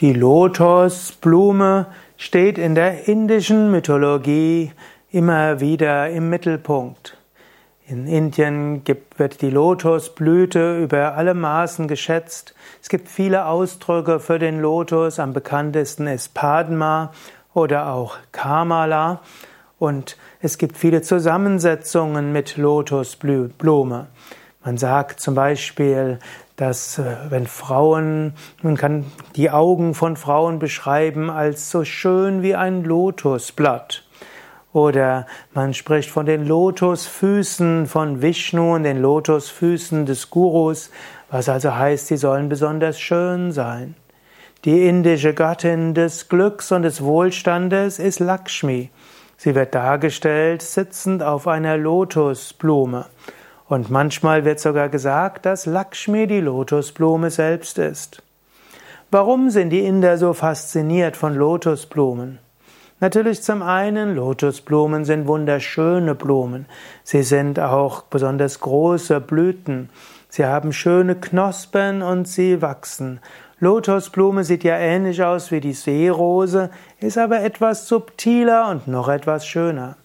Die Lotusblume steht in der indischen Mythologie immer wieder im Mittelpunkt. In Indien gibt, wird die Lotusblüte über alle Maßen geschätzt. Es gibt viele Ausdrücke für den Lotus. Am bekanntesten ist Padma oder auch Kamala. Und es gibt viele Zusammensetzungen mit Lotusblume. Man sagt zum Beispiel, dass äh, wenn Frauen, man kann die Augen von Frauen beschreiben als so schön wie ein Lotusblatt. Oder man spricht von den Lotusfüßen von Vishnu und den Lotusfüßen des Gurus, was also heißt, sie sollen besonders schön sein. Die indische Gattin des Glücks und des Wohlstandes ist Lakshmi. Sie wird dargestellt sitzend auf einer Lotusblume. Und manchmal wird sogar gesagt, dass Lakshmi die Lotusblume selbst ist. Warum sind die Inder so fasziniert von Lotusblumen? Natürlich zum einen, Lotusblumen sind wunderschöne Blumen. Sie sind auch besonders große Blüten. Sie haben schöne Knospen und sie wachsen. Lotusblume sieht ja ähnlich aus wie die Seerose, ist aber etwas subtiler und noch etwas schöner.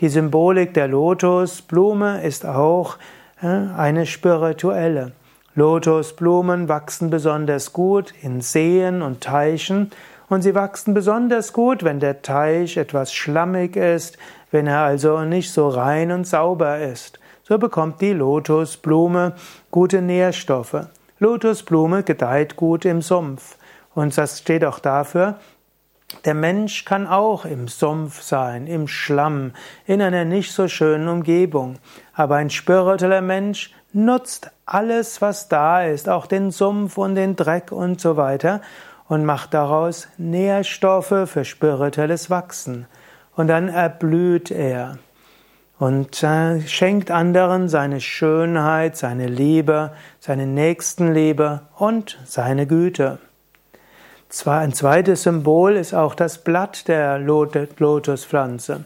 Die Symbolik der Lotusblume ist auch äh, eine spirituelle. Lotusblumen wachsen besonders gut in Seen und Teichen und sie wachsen besonders gut, wenn der Teich etwas schlammig ist, wenn er also nicht so rein und sauber ist. So bekommt die Lotusblume gute Nährstoffe. Lotusblume gedeiht gut im Sumpf. Und das steht auch dafür, der Mensch kann auch im Sumpf sein, im Schlamm, in einer nicht so schönen Umgebung. Aber ein spiritueller Mensch nutzt alles, was da ist, auch den Sumpf und den Dreck und so weiter, und macht daraus Nährstoffe für spirituelles Wachsen. Und dann erblüht er und äh, schenkt anderen seine Schönheit, seine Liebe, seine Nächstenliebe und seine Güte. Ein zweites Symbol ist auch das Blatt der Lotuspflanze.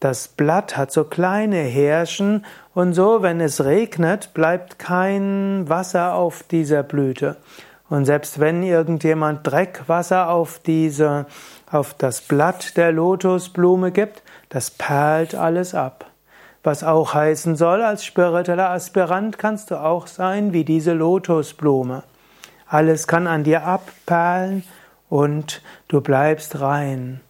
Das Blatt hat so kleine Härchen und so, wenn es regnet, bleibt kein Wasser auf dieser Blüte. Und selbst wenn irgendjemand Dreckwasser auf diese, auf das Blatt der Lotusblume gibt, das perlt alles ab. Was auch heißen soll, als spiritueller Aspirant kannst du auch sein wie diese Lotusblume. Alles kann an dir abperlen und du bleibst rein.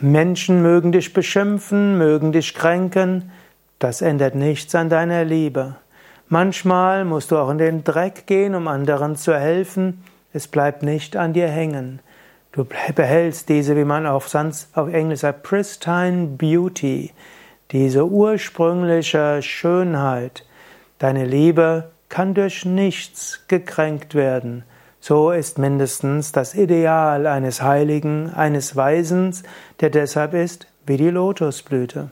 Menschen mögen dich beschimpfen, mögen dich kränken, das ändert nichts an deiner Liebe. Manchmal musst du auch in den Dreck gehen, um anderen zu helfen, es bleibt nicht an dir hängen. Du behältst diese, wie man auf, auf Englisch sagt, pristine beauty, diese ursprüngliche Schönheit. Deine Liebe kann durch nichts gekränkt werden. So ist mindestens das Ideal eines Heiligen, eines Weisens, der deshalb ist wie die Lotusblüte.